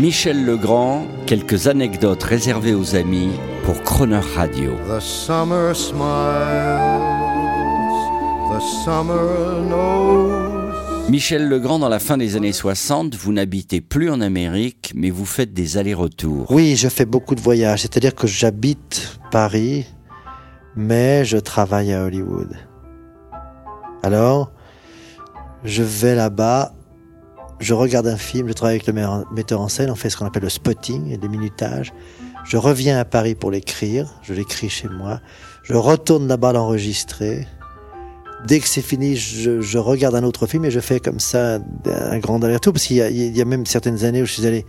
Michel Legrand, quelques anecdotes réservées aux amis pour Croner Radio. The summer smiles, the summer knows. Michel Legrand, dans la fin des années 60, vous n'habitez plus en Amérique, mais vous faites des allers-retours. Oui, je fais beaucoup de voyages, c'est-à-dire que j'habite Paris, mais je travaille à Hollywood. Alors, je vais là-bas, je regarde un film, je travaille avec le metteur en scène, on fait ce qu'on appelle le spotting des minutages. Je reviens à Paris pour l'écrire, je l'écris chez moi, je retourne là-bas l'enregistrer. Dès que c'est fini, je, je, regarde un autre film et je fais comme ça un grand aller-retour, parce qu'il y, y a même certaines années où je suis allé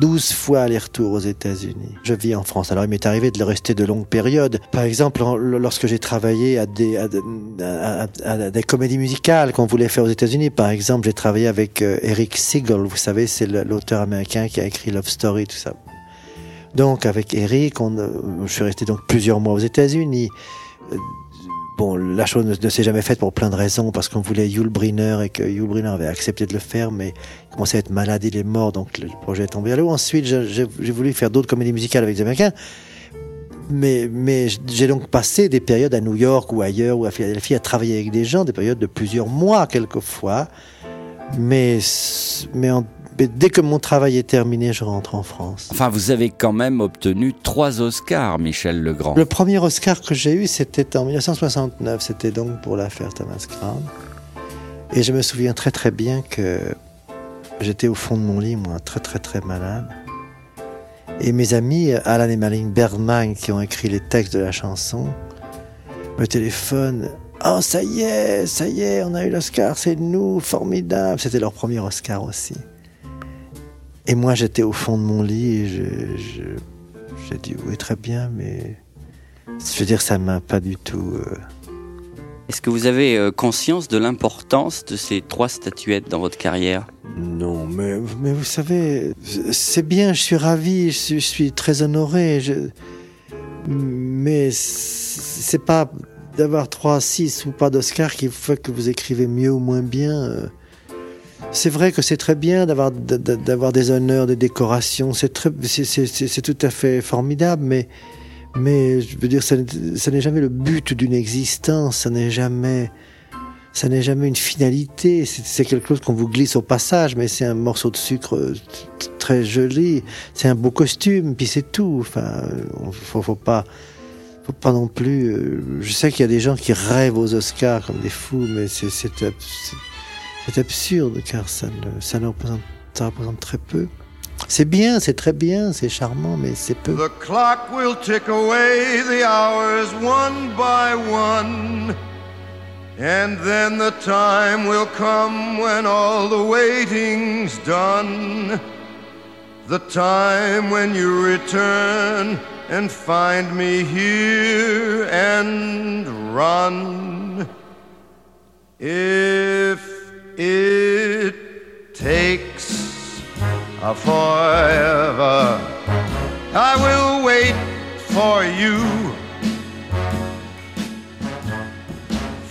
12 fois aller-retour aux États-Unis. Je vis en France. Alors il m'est arrivé de rester de longues périodes. Par exemple, lorsque j'ai travaillé à des, à, des comédies musicales qu'on voulait faire aux États-Unis. Par exemple, j'ai travaillé avec euh, Eric Siegel. Vous savez, c'est l'auteur américain qui a écrit Love Story, tout ça. Donc avec Eric, euh, je suis resté donc plusieurs mois aux États-Unis. Euh, bon, la chose ne, s'est jamais faite pour plein de raisons, parce qu'on voulait Yul Brynner et que Yul Brynner avait accepté de le faire, mais il commençait à être malade, il est mort, donc le projet est tombé à l'eau. Ensuite, j'ai voulu faire d'autres comédies musicales avec des Américains, mais, mais j'ai donc passé des périodes à New York ou ailleurs ou à Philadelphie à travailler avec des gens, des périodes de plusieurs mois quelquefois, mais, mais en dès que mon travail est terminé, je rentre en France. Enfin, vous avez quand même obtenu trois Oscars, Michel Legrand. Le premier Oscar que j'ai eu, c'était en 1969. C'était donc pour l'affaire Thomas Crown. Et je me souviens très très bien que j'étais au fond de mon lit, moi, très très très malade. Et mes amis, Alan et Marlene Bergman, qui ont écrit les textes de la chanson, me téléphonent. Oh, ça y est, ça y est, on a eu l'Oscar, c'est nous, formidable. C'était leur premier Oscar aussi. Et moi, j'étais au fond de mon lit et j'ai dit oui, très bien, mais je veux dire, ça m'a pas du tout. Euh, Est-ce que vous avez euh, conscience de l'importance de ces trois statuettes dans votre carrière? Non, mais, mais vous savez, c'est bien, je suis ravi, je suis, très honoré. Je... Mais c'est pas d'avoir trois, six ou pas d'Oscar qui fait que vous écrivez mieux ou moins bien. Euh. C'est vrai que c'est très bien d'avoir d'avoir des honneurs, des décorations. C'est tout à fait formidable, mais je veux dire, ça, n'est jamais le but d'une existence. Ça n'est jamais ça n'est jamais une finalité. C'est quelque chose qu'on vous glisse au passage, mais c'est un morceau de sucre très joli. C'est un beau costume, puis c'est tout. Enfin, faut, faut pas faut pas non plus. Euh, je sais qu'il y a des gens qui rêvent aux Oscars comme des fous, mais c'est c'est absurde car ça, ne, ça, ne représente, ça représente très peu. C'est bien, c'est très bien, c'est charmant, mais c'est peu. The clock will tick away the hours one by one. And then the time will come when all the waiting's done. The time when you return and find me here and run. If forever. I will wait for you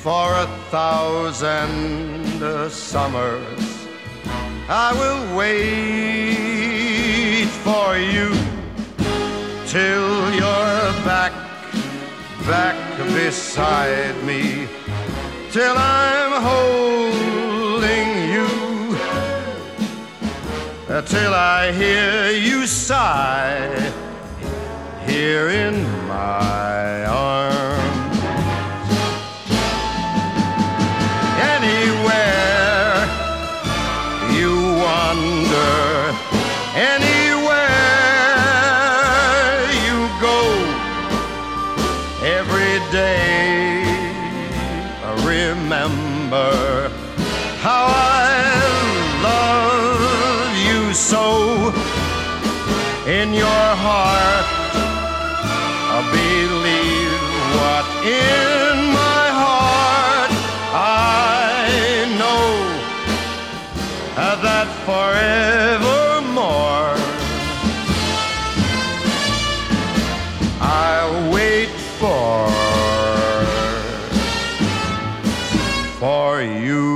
for a thousand summers. I will wait for you till you're back, back beside me, till I'm till I hear you sigh here in my arms. Anywhere you wander, anywhere you go, every day I remember so in your heart. I believe what in my heart I know uh, that forevermore I wait for for you.